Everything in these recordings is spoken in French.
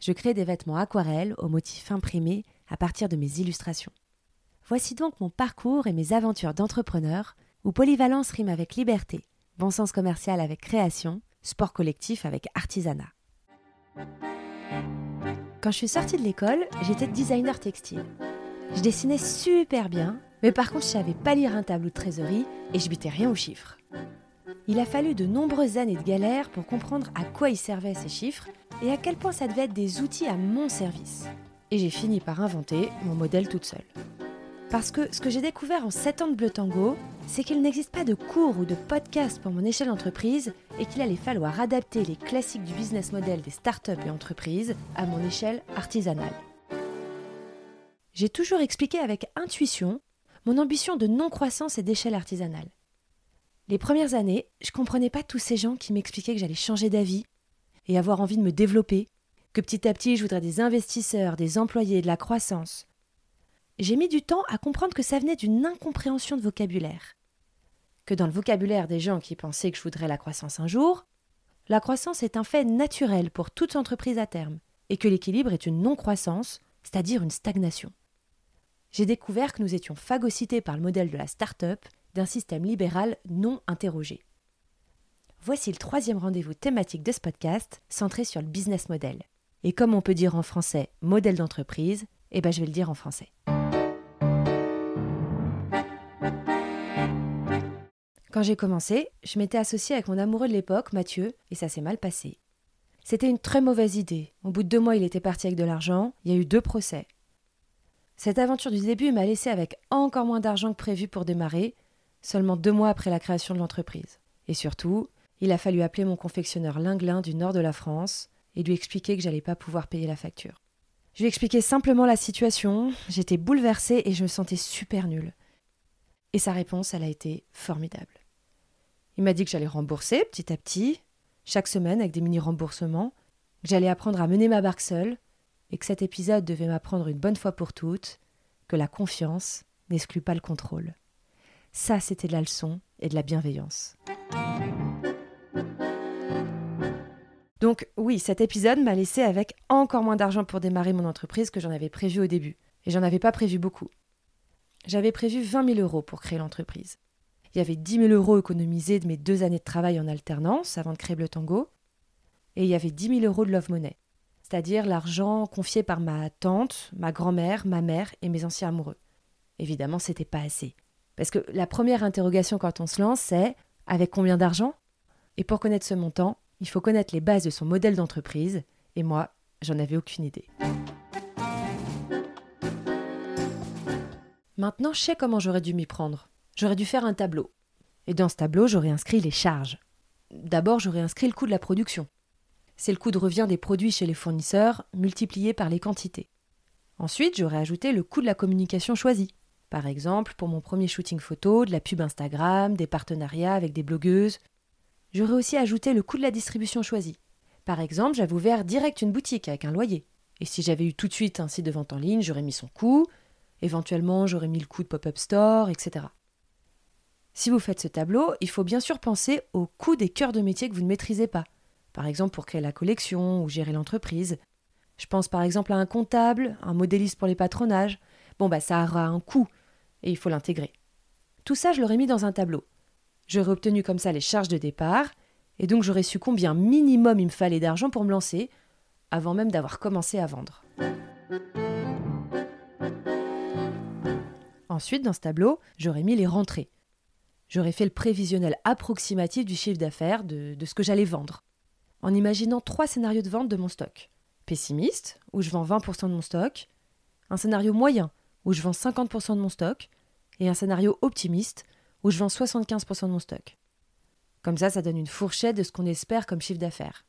Je crée des vêtements aquarelles aux motifs imprimés à partir de mes illustrations. Voici donc mon parcours et mes aventures d'entrepreneur, où polyvalence rime avec liberté, bon sens commercial avec création, sport collectif avec artisanat. Quand je suis sortie de l'école, j'étais designer textile. Je dessinais super bien, mais par contre je savais pas lire un tableau de trésorerie et je bitais rien aux chiffres. Il a fallu de nombreuses années de galère pour comprendre à quoi ils servaient ces chiffres et à quel point ça devait être des outils à mon service. Et j'ai fini par inventer mon modèle toute seule. Parce que ce que j'ai découvert en 7 ans de Bleu Tango, c'est qu'il n'existe pas de cours ou de podcast pour mon échelle d'entreprise et qu'il allait falloir adapter les classiques du business model des startups et entreprises à mon échelle artisanale. J'ai toujours expliqué avec intuition mon ambition de non-croissance et d'échelle artisanale. Les premières années, je comprenais pas tous ces gens qui m'expliquaient que j'allais changer d'avis et avoir envie de me développer, que petit à petit je voudrais des investisseurs, des employés, de la croissance. J'ai mis du temps à comprendre que ça venait d'une incompréhension de vocabulaire. Que dans le vocabulaire des gens qui pensaient que je voudrais la croissance un jour, la croissance est un fait naturel pour toute entreprise à terme, et que l'équilibre est une non-croissance, c'est-à-dire une stagnation. J'ai découvert que nous étions phagocytés par le modèle de la start-up d'un système libéral non interrogé. Voici le troisième rendez-vous thématique de ce podcast centré sur le business model. Et comme on peut dire en français modèle d'entreprise, eh ben je vais le dire en français. Quand j'ai commencé, je m'étais associée avec mon amoureux de l'époque, Mathieu, et ça s'est mal passé. C'était une très mauvaise idée. Au bout de deux mois, il était parti avec de l'argent, il y a eu deux procès. Cette aventure du début m'a laissé avec encore moins d'argent que prévu pour démarrer, seulement deux mois après la création de l'entreprise. Et surtout, il a fallu appeler mon confectionneur Linglin du nord de la France et lui expliquer que j'allais pas pouvoir payer la facture. Je lui ai expliqué simplement la situation, j'étais bouleversée et je me sentais super nulle. Et sa réponse, elle a été formidable. Il m'a dit que j'allais rembourser petit à petit, chaque semaine avec des mini-remboursements, que j'allais apprendre à mener ma barque seule, et que cet épisode devait m'apprendre une bonne fois pour toutes que la confiance n'exclut pas le contrôle. Ça, c'était de la leçon et de la bienveillance. Donc oui, cet épisode m'a laissé avec encore moins d'argent pour démarrer mon entreprise que j'en avais prévu au début. Et j'en avais pas prévu beaucoup. J'avais prévu 20 000 euros pour créer l'entreprise. Il y avait 10 000 euros économisés de mes deux années de travail en alternance avant de créer le tango. Et il y avait 10 000 euros de love money, c'est-à-dire l'argent confié par ma tante, ma grand-mère, ma mère et mes anciens amoureux. Évidemment, c'était pas assez. Parce que la première interrogation quand on se lance, c'est avec combien d'argent? Et pour connaître ce montant, il faut connaître les bases de son modèle d'entreprise, et moi, j'en avais aucune idée. Maintenant, je sais comment j'aurais dû m'y prendre. J'aurais dû faire un tableau. Et dans ce tableau, j'aurais inscrit les charges. D'abord, j'aurais inscrit le coût de la production. C'est le coût de revient des produits chez les fournisseurs multiplié par les quantités. Ensuite, j'aurais ajouté le coût de la communication choisie. Par exemple, pour mon premier shooting photo, de la pub Instagram, des partenariats avec des blogueuses, J'aurais aussi ajouté le coût de la distribution choisie. Par exemple, j'avais ouvert direct une boutique avec un loyer. Et si j'avais eu tout de suite un site de vente en ligne, j'aurais mis son coût. Éventuellement, j'aurais mis le coût de pop-up store, etc. Si vous faites ce tableau, il faut bien sûr penser au coût des cœurs de métier que vous ne maîtrisez pas. Par exemple, pour créer la collection ou gérer l'entreprise. Je pense par exemple à un comptable, un modéliste pour les patronages. Bon, bah ça aura un coût et il faut l'intégrer. Tout ça, je l'aurais mis dans un tableau. J'aurais obtenu comme ça les charges de départ, et donc j'aurais su combien minimum il me fallait d'argent pour me lancer, avant même d'avoir commencé à vendre. Ensuite, dans ce tableau, j'aurais mis les rentrées. J'aurais fait le prévisionnel approximatif du chiffre d'affaires de, ce que j'allais vendre, en imaginant trois scénarios de vente de mon stock. Pessimiste, où je vends 20% de mon stock, un scénario moyen, où je vends 50% de mon stock, et un scénario optimiste, où je vends 75% de mon stock. Comme ça, ça donne une fourchette de ce qu'on espère comme chiffre d'affaires.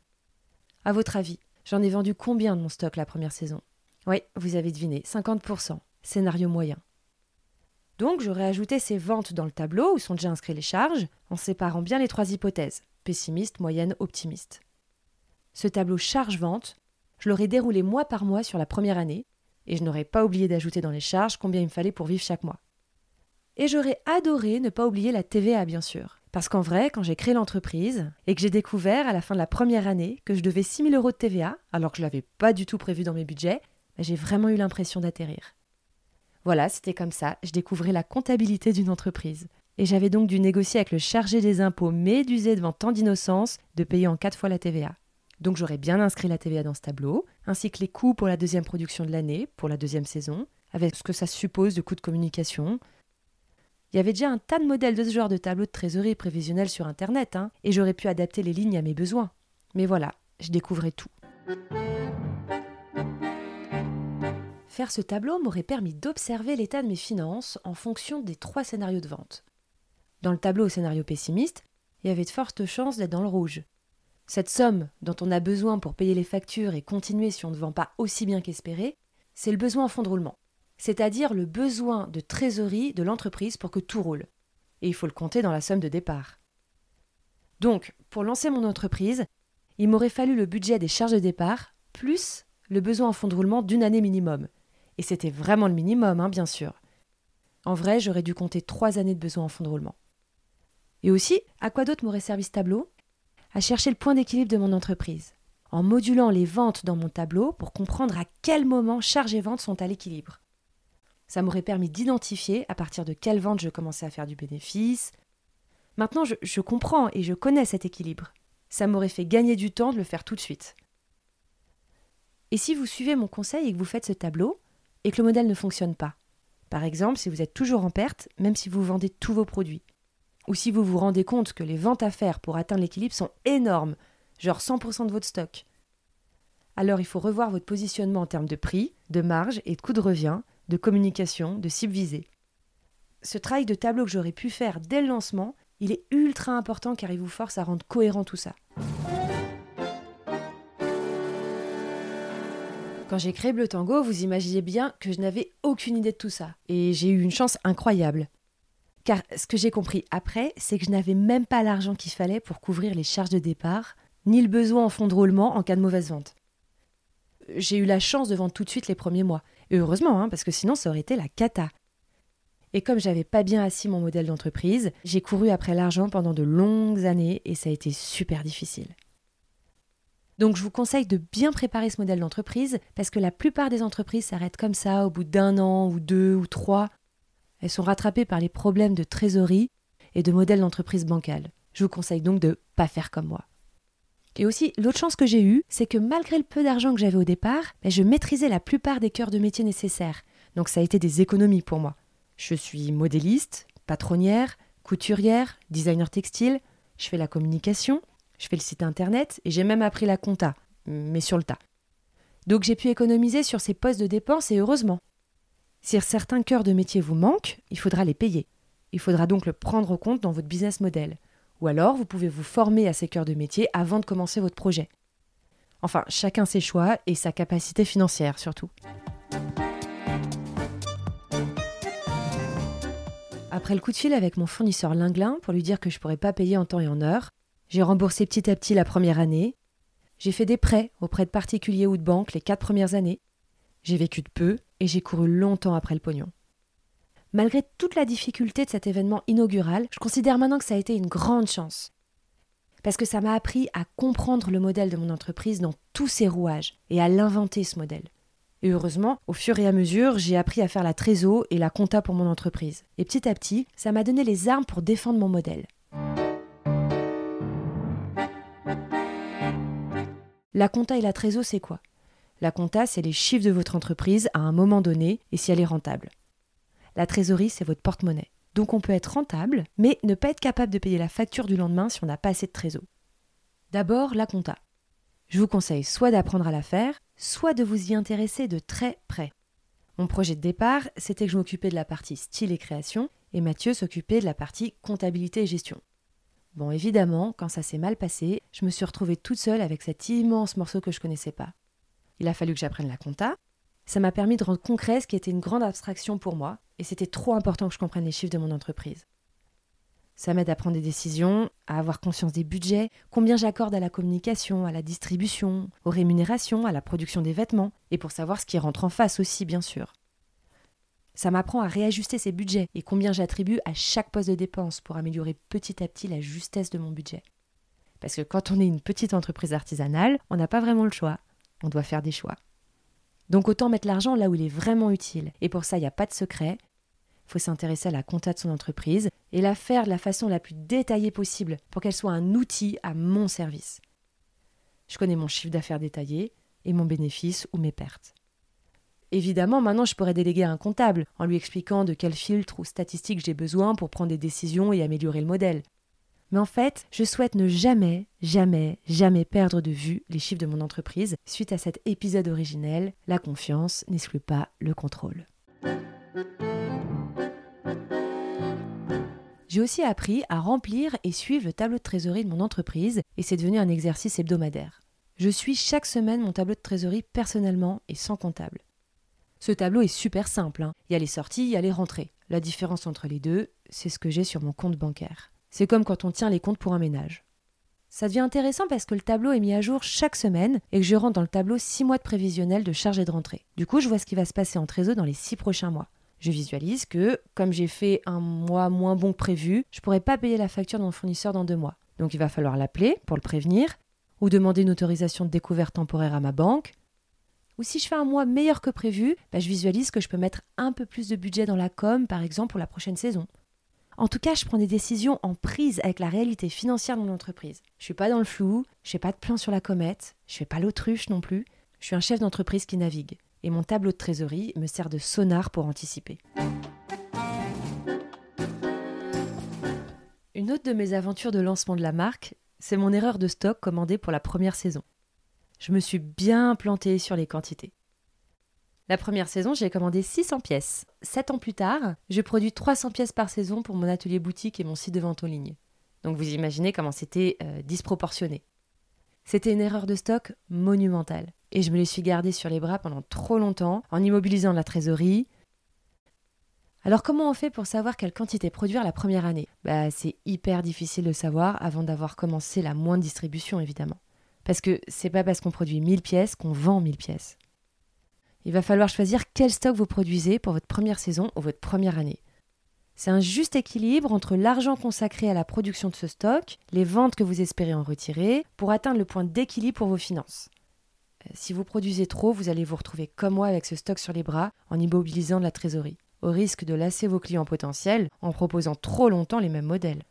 À votre avis, j'en ai vendu combien de mon stock la première saison? Oui, vous avez deviné, 50%, scénario moyen. Donc j'aurais ajouté ces ventes dans le tableau où sont déjà inscrites les charges, en séparant bien les trois hypothèses, pessimiste, moyenne, optimiste. Ce tableau charge-vente, je l'aurais déroulé mois par mois sur la première année, et je n'aurais pas oublié d'ajouter dans les charges combien il me fallait pour vivre chaque mois. Et j'aurais adoré ne pas oublier la TVA, bien sûr. Parce qu'en vrai, quand j'ai créé l'entreprise et que j'ai découvert à la fin de la première année que je devais 6 000 euros de TVA, alors que je ne l'avais pas du tout prévu dans mes budgets, bah, j'ai vraiment eu l'impression d'atterrir. Voilà, c'était comme ça, je découvrais la comptabilité d'une entreprise. Et j'avais donc dû négocier avec le chargé des impôts médusé devant tant d'innocence de payer en quatre fois la TVA. Donc j'aurais bien inscrit la TVA dans ce tableau, ainsi que les coûts pour la deuxième production de l'année, pour la deuxième saison, avec ce que ça suppose de coûts de communication, il y avait déjà un tas de modèles de ce genre de tableau de trésorerie prévisionnel sur Internet, hein, et j'aurais pu adapter les lignes à mes besoins. Mais voilà, je découvrais tout. Faire ce tableau m'aurait permis d'observer l'état de mes finances en fonction des trois scénarios de vente. Dans le tableau au scénario pessimiste, il y avait de fortes chances d'être dans le rouge. Cette somme dont on a besoin pour payer les factures et continuer si on ne vend pas aussi bien qu'espéré, c'est le besoin en fonds de roulement c'est-à-dire le besoin de trésorerie de l'entreprise pour que tout roule. Et il faut le compter dans la somme de départ. Donc, pour lancer mon entreprise, il m'aurait fallu le budget des charges de départ, plus le besoin en fonds de roulement d'une année minimum. Et c'était vraiment le minimum, hein, bien sûr. En vrai, j'aurais dû compter trois années de besoin en fonds de roulement. Et aussi, à quoi d'autre m'aurait servi ce tableau? À chercher le point d'équilibre de mon entreprise, en modulant les ventes dans mon tableau pour comprendre à quel moment charges et ventes sont à l'équilibre. Ça m'aurait permis d'identifier à partir de quelle vente je commençais à faire du bénéfice. Maintenant, je, comprends et je connais cet équilibre. Ça m'aurait fait gagner du temps de le faire tout de suite. Et si vous suivez mon conseil et que vous faites ce tableau, et que le modèle ne fonctionne pas Par exemple, si vous êtes toujours en perte, même si vous vendez tous vos produits. Ou si vous vous rendez compte que les ventes à faire pour atteindre l'équilibre sont énormes, genre 100% de votre stock. Alors il faut revoir votre positionnement en termes de prix, de marge et de coût de revient de communication, de cible visée. Ce travail de tableau que j'aurais pu faire dès le lancement, il est ultra important car il vous force à rendre cohérent tout ça. Quand j'ai créé Bleu Tango, vous imaginez bien que je n'avais aucune idée de tout ça. Et j'ai eu une chance incroyable. Car ce que j'ai compris après, c'est que je n'avais même pas l'argent qu'il fallait pour couvrir les charges de départ, ni le besoin en fonds de roulement en cas de mauvaise vente. J'ai eu la chance de vendre tout de suite les premiers mois, heureusement, hein, parce que sinon ça aurait été la cata. Et comme j'avais pas bien assis mon modèle d'entreprise, j'ai couru après l'argent pendant de longues années et ça a été super difficile. Donc je vous conseille de bien préparer ce modèle d'entreprise parce que la plupart des entreprises s'arrêtent comme ça au bout d'un an ou deux ou trois. Elles sont rattrapées par les problèmes de trésorerie et de modèle d'entreprise bancale. Je vous conseille donc de ne pas faire comme moi. Et aussi, l'autre chance que j'ai eue, c'est que malgré le peu d'argent que j'avais au départ, ben, je maîtrisais la plupart des cœurs de métier nécessaires. Donc ça a été des économies pour moi. Je suis modéliste, patronnière, couturière, designer textile, je fais la communication, je fais le site internet et j'ai même appris la compta, mais sur le tas. Donc j'ai pu économiser sur ces postes de dépenses et heureusement. Si certains cœurs de métier vous manquent, il faudra les payer. Il faudra donc le prendre en compte dans votre business model. Ou alors, vous pouvez vous former à ces cœurs de métier avant de commencer votre projet. Enfin, chacun ses choix et sa capacité financière surtout. Après le coup de fil avec mon fournisseur Linglin pour lui dire que je ne pourrais pas payer en temps et en heure, j'ai remboursé petit à petit la première année. J'ai fait des prêts auprès de particuliers ou de banques les quatre premières années. J'ai vécu de peu et j'ai couru longtemps après le pognon. Malgré toute la difficulté de cet événement inaugural, je considère maintenant que ça a été une grande chance. Parce que ça m'a appris à comprendre le modèle de mon entreprise dans tous ses rouages et à l'inventer ce modèle. Et heureusement, au fur et à mesure, j'ai appris à faire la trésor et la compta pour mon entreprise. Et petit à petit, ça m'a donné les armes pour défendre mon modèle. La compta et la trésor, c'est quoi? La compta, c'est les chiffres de votre entreprise à un moment donné et si elle est rentable. La trésorerie, c'est votre porte-monnaie. Donc on peut être rentable, mais ne pas être capable de payer la facture du lendemain si on n'a pas assez de trésor. D'abord, la compta. Je vous conseille soit d'apprendre à la faire, soit de vous y intéresser de très près. Mon projet de départ, c'était que je m'occupais de la partie style et création, et Mathieu s'occupait de la partie comptabilité et gestion. Bon, évidemment, quand ça s'est mal passé, je me suis retrouvée toute seule avec cet immense morceau que je connaissais pas. Il a fallu que j'apprenne la compta, Ça m'a permis de rendre concret ce qui était une grande abstraction pour moi, et c'était trop important que je comprenne les chiffres de mon entreprise. Ça m'aide à prendre des décisions, à avoir conscience des budgets, combien j'accorde à la communication, à la distribution, aux rémunérations, à la production des vêtements, et pour savoir ce qui rentre en face aussi, bien sûr. Ça m'apprend à réajuster ces budgets et combien j'attribue à chaque poste de dépense pour améliorer petit à petit la justesse de mon budget. Parce que quand on est une petite entreprise artisanale, on n'a pas vraiment le choix. On doit faire des choix. Donc autant mettre l'argent là où il est vraiment utile. Et pour ça, il n'y a pas de secret. Il faut s'intéresser à la compta de son entreprise et la faire de la façon la plus détaillée possible pour qu'elle soit un outil à mon service. Je connais mon chiffre d'affaires détaillé et mon bénéfice ou mes pertes. Évidemment, maintenant, je pourrais déléguer un comptable en lui expliquant de quels filtres ou statistiques j'ai besoin pour prendre des décisions et améliorer le modèle. Mais en fait, je souhaite ne jamais, jamais, jamais perdre de vue les chiffres de mon entreprise. Suite à cet épisode originel, la confiance n'exclut pas le contrôle. J'ai aussi appris à remplir et suivre le tableau de trésorerie de mon entreprise et c'est devenu un exercice hebdomadaire. Je suis chaque semaine mon tableau de trésorerie personnellement et sans comptable. Ce tableau est super simple. Hein. Il y a les sorties, il y a les rentrées. La différence entre les deux, c'est ce que j'ai sur mon compte bancaire. C'est comme quand on tient les comptes pour un ménage. Ça devient intéressant parce que le tableau est mis à jour chaque semaine et que je rentre dans le tableau 6 mois de prévisionnel de charge et de rentrée. Du coup, je vois ce qui va se passer en trésor dans les 6 prochains mois. Je visualise que, comme j'ai fait un mois moins bon que prévu, je ne pourrai pas payer la facture de mon fournisseur dans deux mois. Donc il va falloir l'appeler pour le prévenir, ou demander une autorisation de découvert temporaire à ma banque. Ou si je fais un mois meilleur que prévu, bah, je visualise que je peux mettre un peu plus de budget dans la com, par exemple, pour la prochaine saison. En tout cas, je prends des décisions en prise avec la réalité financière de mon entreprise. Je suis pas dans le flou, je fais pas de plan sur la comète, je fais pas l'autruche non plus. Je suis un chef d'entreprise qui navigue. Et mon tableau de trésorerie me sert de sonar pour anticiper. Une autre de mes aventures de lancement de la marque, c'est mon erreur de stock commandée pour la première saison. Je me suis bien plantée sur les quantités. La première saison, j'ai commandé 600 pièces. Sept ans plus tard, je produis 300 pièces par saison pour mon atelier boutique et mon site de vente en ligne. Donc vous imaginez comment c'était euh, disproportionné. C'était une erreur de stock monumentale. Et je me les suis gardées sur les bras pendant trop longtemps, en immobilisant la trésorerie. Alors comment on fait pour savoir quelle quantité produire la première année? Bah c'est hyper difficile de savoir avant d'avoir commencé la moindre distribution évidemment. Parce que c'est pas parce qu'on produit 1000 pièces qu'on vend 1000 pièces. Il va falloir choisir quel stock vous produisez pour votre première saison ou votre première année. C'est un juste équilibre entre l'argent consacré à la production de ce stock, les ventes que vous espérez en retirer, pour atteindre le point d'équilibre pour vos finances. Euh, si vous produisez trop, vous allez vous retrouver comme moi avec ce stock sur les bras en immobilisant de la trésorerie, au risque de lasser vos clients potentiels en proposant trop longtemps les mêmes modèles.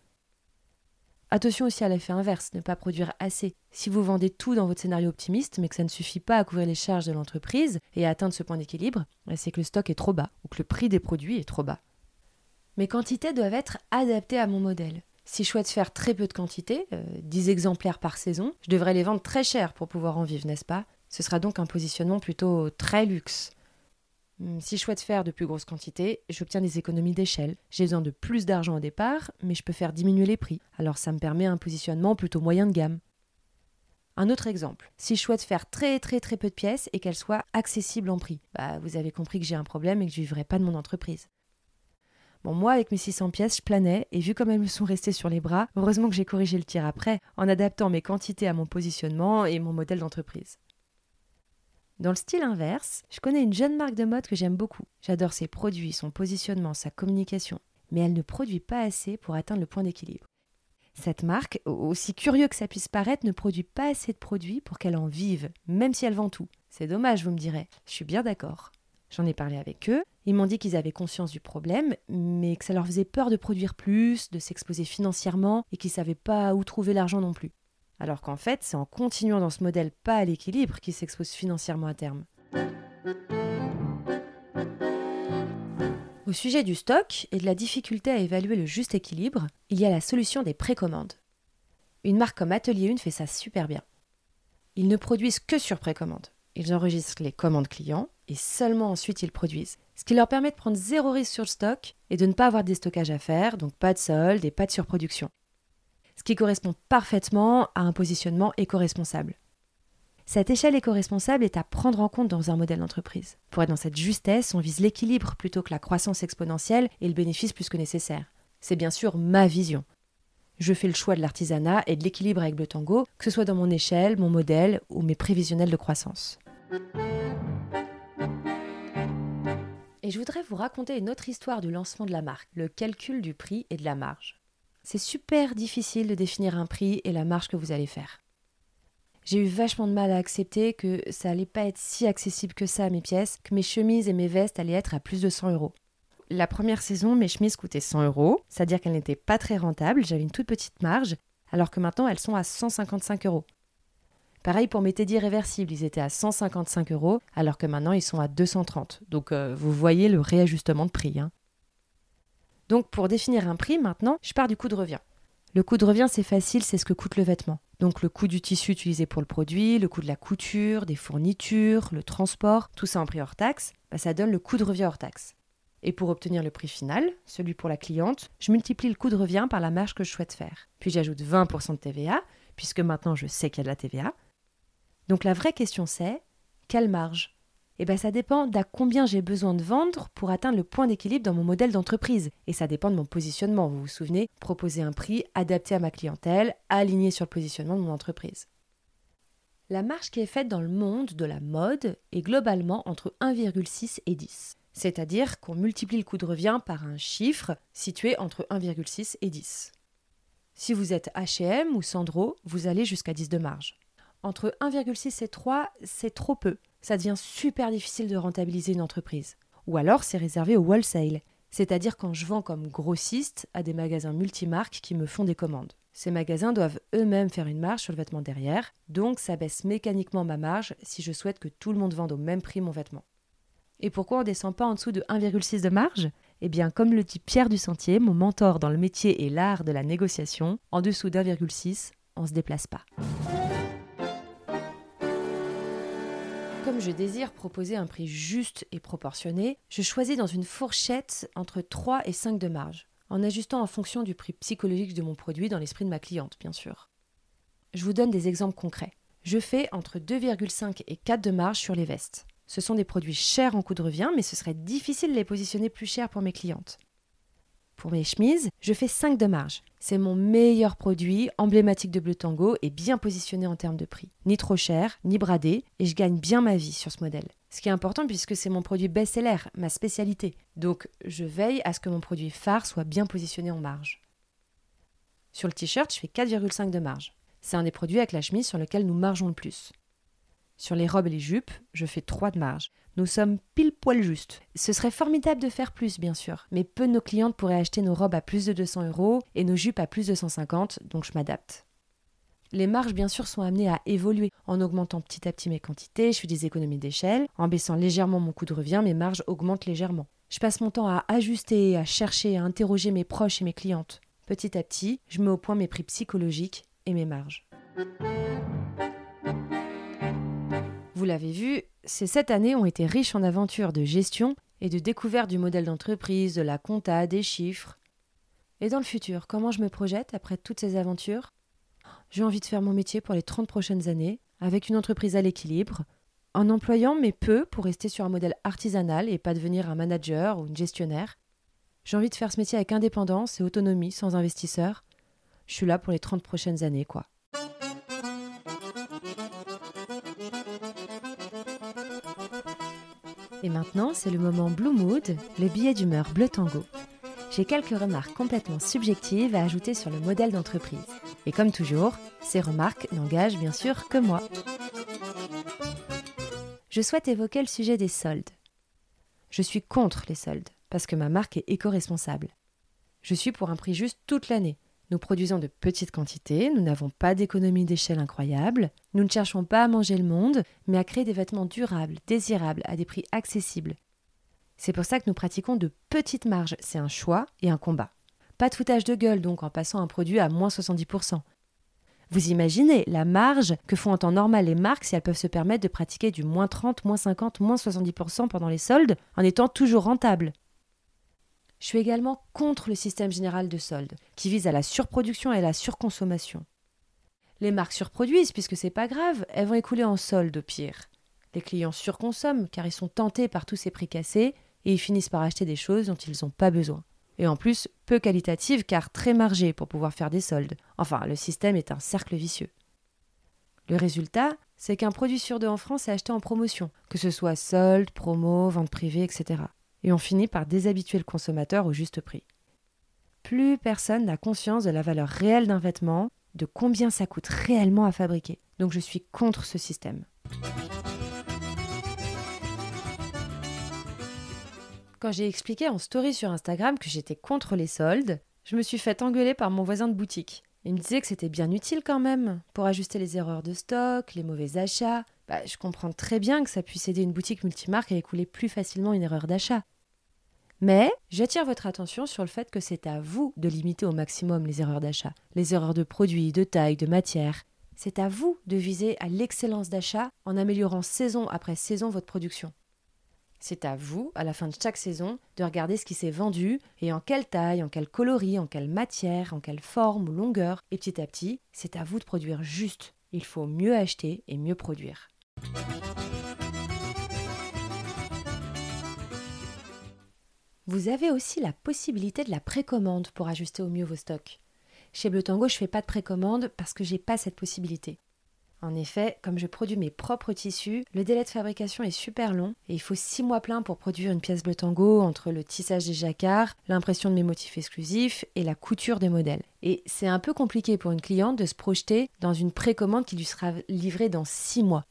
Attention aussi à l'effet inverse, ne pas produire assez. Si vous vendez tout dans votre scénario optimiste, mais que ça ne suffit pas à couvrir les charges de l'entreprise et à atteindre ce point d'équilibre, eh, c'est que le stock est trop bas ou que le prix des produits est trop bas. Mes quantités doivent être adaptées à mon modèle. Si je souhaite faire très peu de quantités, 10 euh, exemplaires par saison, je devrais les vendre très cher pour pouvoir en vivre, n'est-ce pas? Ce sera donc un positionnement plutôt très luxe. Hmm, si je souhaite faire de plus grosses quantités, j'obtiens des économies d'échelle. J'ai besoin de plus d'argent au départ, mais je peux faire diminuer les prix. Alors ça me permet un positionnement plutôt moyen de gamme. Un autre exemple, si je souhaite faire très très très peu de pièces et qu'elles soient accessibles en prix, bah, vous avez compris que j'ai un problème et que je ne vivrai pas de mon entreprise. Bon, moi, avec mes 600 pièces, je planais, et vu comme elles me sont restées sur les bras, heureusement que j'ai corrigé le tir après, en adaptant mes quantités à mon positionnement et mon modèle d'entreprise. Dans le style inverse, je connais une jeune marque de mode que j'aime beaucoup. J'adore ses produits, son positionnement, sa communication, mais elle ne produit pas assez pour atteindre le point d'équilibre. Cette marque, aussi curieux que ça puisse paraître, ne produit pas assez de produits pour qu'elle en vive, même si elle vend tout. C'est dommage, vous me direz. Je suis bien d'accord. J'en ai parlé avec eux, ils m'ont dit qu'ils avaient conscience du problème, mais que ça leur faisait peur de produire plus, de s'exposer financièrement, et qu'ils ne savaient pas où trouver l'argent non plus. Alors qu'en fait, c'est en continuant dans ce modèle pas à l'équilibre qu'ils s'exposent financièrement à terme. Au sujet du stock et de la difficulté à évaluer le juste équilibre, il y a la solution des précommandes. Une marque comme Atelier 1 fait ça super bien. Ils ne produisent que sur précommande. Ils enregistrent les commandes clients et seulement ensuite ils produisent. Ce qui leur permet de prendre zéro risque sur le stock et de ne pas avoir de déstockage à faire, donc pas de solde et pas de surproduction ce qui correspond parfaitement à un positionnement éco-responsable. Cette échelle éco-responsable est à prendre en compte dans un modèle d'entreprise. Pour être dans cette justesse, on vise l'équilibre plutôt que la croissance exponentielle et le bénéfice plus que nécessaire. C'est bien sûr ma vision. Je fais le choix de l'artisanat et de l'équilibre avec le tango, que ce soit dans mon échelle, mon modèle ou mes prévisionnels de croissance. Et je voudrais vous raconter une autre histoire du lancement de la marque, le calcul du prix et de la marge. C'est super difficile de définir un prix et la marge que vous allez faire. J'ai eu vachement de mal à accepter que ça allait pas être si accessible que ça à mes pièces, que mes chemises et mes vestes allaient être à plus de 100 euros. La première saison, mes chemises coûtaient 100 euros, c'est-à-dire qu'elles n'étaient pas très rentables, j'avais une toute petite marge, alors que maintenant elles sont à 155 euros. Pareil pour mes teddy réversibles, ils étaient à 155 euros, alors que maintenant ils sont à 230. Donc euh, vous voyez le réajustement de prix. Hein. Donc pour définir un prix, maintenant, je pars du coût de revient. Le coût de revient, c'est facile, c'est ce que coûte le vêtement. Donc le coût du tissu utilisé pour le produit, le coût de la couture, des fournitures, le transport, tout ça en prix hors taxe, bah, ça donne le coût de revient hors taxe. Et pour obtenir le prix final, celui pour la cliente, je multiplie le coût de revient par la marge que je souhaite faire. Puis j'ajoute 20% de TVA, puisque maintenant je sais qu'il y a de la TVA. Donc la vraie question c'est quelle marge? Eh bien ça dépend d'à combien j'ai besoin de vendre pour atteindre le point d'équilibre dans mon modèle d'entreprise. Et ça dépend de mon positionnement, vous vous souvenez, proposer un prix adapté à ma clientèle, aligné sur le positionnement de mon entreprise. La marge qui est faite dans le monde de la mode est globalement entre 1,6 et 10. C'est-à-dire qu'on multiplie le coût de revient par un chiffre situé entre 1,6 et 10. Si vous êtes HM ou Sandro, vous allez jusqu'à 10 de marge. Entre 1,6 et 3, c'est trop peu. Ça devient super difficile de rentabiliser une entreprise. Ou alors c'est réservé au wholesale, c'est-à-dire quand je vends comme grossiste à des magasins multimarques qui me font des commandes. Ces magasins doivent eux-mêmes faire une marge sur le vêtement derrière, donc ça baisse mécaniquement ma marge si je souhaite que tout le monde vende au même prix mon vêtement. Et pourquoi on ne descend pas en dessous de 1,6 de marge? Eh bien, comme le dit Pierre Dusentier, mon mentor dans le métier et l'art de la négociation, en dessous d'1,6, on ne se déplace pas. Je désire proposer un prix juste et proportionné, je choisis dans une fourchette entre 3 et 5 de marge, en ajustant en fonction du prix psychologique de mon produit dans l'esprit de ma cliente, bien sûr. Je vous donne des exemples concrets. Je fais entre 2,5 et 4 de marge sur les vestes. Ce sont des produits chers en coût de revient, mais ce serait difficile de les positionner plus chers pour mes clientes. Pour mes chemises, je fais 5 de marge. C'est mon meilleur produit, emblématique de Bleu Tango et bien positionné en termes de prix. Ni trop cher, ni bradé, et je gagne bien ma vie sur ce modèle. Ce qui est important puisque c'est mon produit best-seller, ma spécialité. Donc je veille à ce que mon produit phare soit bien positionné en marge. Sur le t-shirt, je fais 4,5 de marge. C'est un des produits avec la chemise sur lequel nous margeons le plus. Sur les robes et les jupes, je fais 3 de marge. Nous sommes pile poil juste. Ce serait formidable de faire plus, bien sûr, mais peu de nos clientes pourraient acheter nos robes à plus de 200 euros et nos jupes à plus de 150, donc je m'adapte. Les marges, bien sûr, sont amenées à évoluer. En augmentant petit à petit mes quantités, je fais des économies d'échelle. En baissant légèrement mon coût de revient, mes marges augmentent légèrement. Je passe mon temps à ajuster, à chercher, à interroger mes proches et mes clientes. Petit à petit, je mets au point mes prix psychologiques et mes marges. Vous l'avez vu, ces sept années ont été riches en aventures de gestion et de découverte du modèle d'entreprise, de la compta, des chiffres. Et dans le futur, comment je me projette après toutes ces aventures? J'ai envie de faire mon métier pour les 30 prochaines années, avec une entreprise à l'équilibre, en employant mais peu pour rester sur un modèle artisanal et pas devenir un manager ou une gestionnaire. J'ai envie de faire ce métier avec indépendance et autonomie, sans investisseur. Je suis là pour les 30 prochaines années, quoi. Et maintenant, c'est le moment Blue Mood, le billet d'humeur bleu tango. J'ai quelques remarques complètement subjectives à ajouter sur le modèle d'entreprise. Et comme toujours, ces remarques n'engagent bien sûr que moi. Je souhaite évoquer le sujet des soldes. Je suis contre les soldes, parce que ma marque est éco-responsable. Je suis pour un prix juste toute l'année, nous produisons de petites quantités, nous n'avons pas d'économie d'échelle incroyable, nous ne cherchons pas à manger le monde, mais à créer des vêtements durables, désirables, à des prix accessibles. C'est pour ça que nous pratiquons de petites marges, c'est un choix et un combat. Pas de foutage de gueule donc en passant un produit à moins 70%. Vous imaginez la marge que font en temps normal les marques si elles peuvent se permettre de pratiquer du moins 30, moins 50, moins 70% pendant les soldes en étant toujours rentables. Je suis également contre le système général de soldes, qui vise à la surproduction et à la surconsommation. Les marques surproduisent puisque c'est pas grave, elles vont écouler en solde au pire. Les clients surconsomment car ils sont tentés par tous ces prix cassés et ils finissent par acheter des choses dont ils n'ont pas besoin. Et en plus, peu qualitatives car très margées pour pouvoir faire des soldes. Enfin, le système est un cercle vicieux. Le résultat, c'est qu'un produit sur deux en France est acheté en promotion, que ce soit solde, promo, vente privée, etc. Et on finit par déshabituer le consommateur au juste prix. Plus personne n'a conscience de la valeur réelle d'un vêtement, de combien ça coûte réellement à fabriquer. Donc je suis contre ce système. Quand j'ai expliqué en story sur Instagram que j'étais contre les soldes, je me suis fait engueuler par mon voisin de boutique. Il me disait que c'était bien utile quand même, pour ajuster les erreurs de stock, les mauvais achats. Bah, je comprends très bien que ça puisse aider une boutique multimarque à écouler plus facilement une erreur d'achat. Mais j'attire votre attention sur le fait que c'est à vous de limiter au maximum les erreurs d'achat, les erreurs de produits, de taille, de matière. C'est à vous de viser à l'excellence d'achat en améliorant saison après saison votre production. C'est à vous, à la fin de chaque saison, de regarder ce qui s'est vendu et en quelle taille, en quel coloris, en quelle matière, en quelle forme ou longueur. Et petit à petit, c'est à vous de produire juste. Il faut mieux acheter et mieux produire. Vous avez aussi la possibilité de la précommande pour ajuster au mieux vos stocks. Chez Bleu Tango, je ne fais pas de précommande parce que j'ai pas cette possibilité. En effet, comme je produis mes propres tissus, le délai de fabrication est super long et il faut 6 mois pleins pour produire une pièce bleu tango entre le tissage des jacquards, l'impression de mes motifs exclusifs et la couture des modèles. Et c'est un peu compliqué pour une cliente de se projeter dans une précommande qui lui sera livrée dans 6 mois.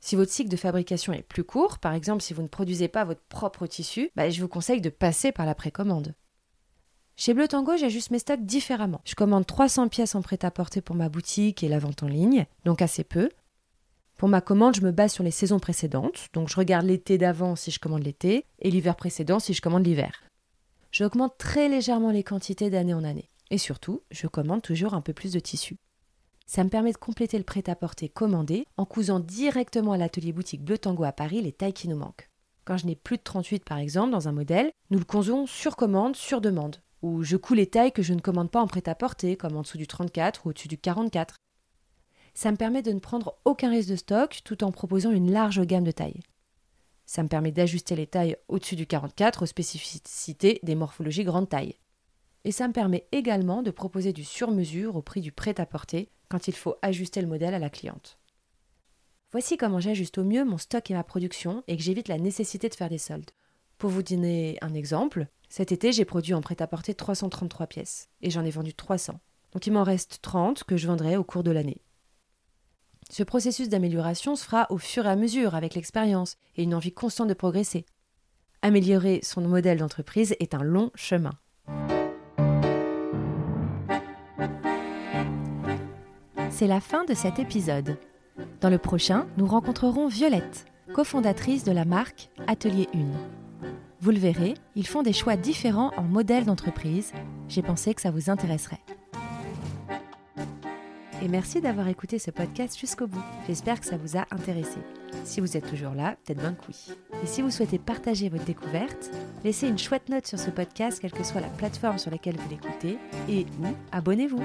Si votre cycle de fabrication est plus court, par exemple si vous ne produisez pas votre propre tissu, bah, je vous conseille de passer par la précommande. Chez Bleu Tango, j'ajuste mes stocks différemment. Je commande 300 pièces en prêt-à-porter pour ma boutique et la vente en ligne, donc assez peu. Pour ma commande, je me base sur les saisons précédentes, donc je regarde l'été d'avant si je commande l'été et l'hiver précédent si je commande l'hiver. J'augmente très légèrement les quantités d'année en année. Et surtout, je commande toujours un peu plus de tissu. Ça me permet de compléter le prêt-à-porter commandé en cousant directement à l'atelier boutique Bleu Tango à Paris les tailles qui nous manquent. Quand je n'ai plus de 38 par exemple dans un modèle, nous le cousons sur commande, sur demande ou je couds les tailles que je ne commande pas en prêt-à-porter, comme en dessous du 34 ou au-dessus du 44. Ça me permet de ne prendre aucun risque de stock tout en proposant une large gamme de tailles. Ça me permet d'ajuster les tailles au-dessus du 44 aux spécificités des morphologies grande taille. Et ça me permet également de proposer du sur-mesure au prix du prêt-à-porter quand il faut ajuster le modèle à la cliente. Voici comment j'ajuste au mieux mon stock et ma production et que j'évite la nécessité de faire des soldes. Pour vous donner un exemple, cet été, j'ai produit en prêt-à-porter 333 pièces et j'en ai vendu 300. Donc il m'en reste 30 que je vendrai au cours de l'année. Ce processus d'amélioration se fera au fur et à mesure avec l'expérience et une envie constante de progresser. Améliorer son modèle d'entreprise est un long chemin. C'est la fin de cet épisode. Dans le prochain, nous rencontrerons Violette, cofondatrice de la marque Atelier 1. Vous le verrez, ils font des choix différents en modèle d'entreprise. J'ai pensé que ça vous intéresserait. Et merci d'avoir écouté ce podcast jusqu'au bout. J'espère que ça vous a intéressé. Si vous êtes toujours là, peut-être bien que oui. Et si vous souhaitez partager votre découverte, laissez une chouette note sur ce podcast, quelle que soit la plateforme sur laquelle vous l'écoutez, et ou abonnez-vous.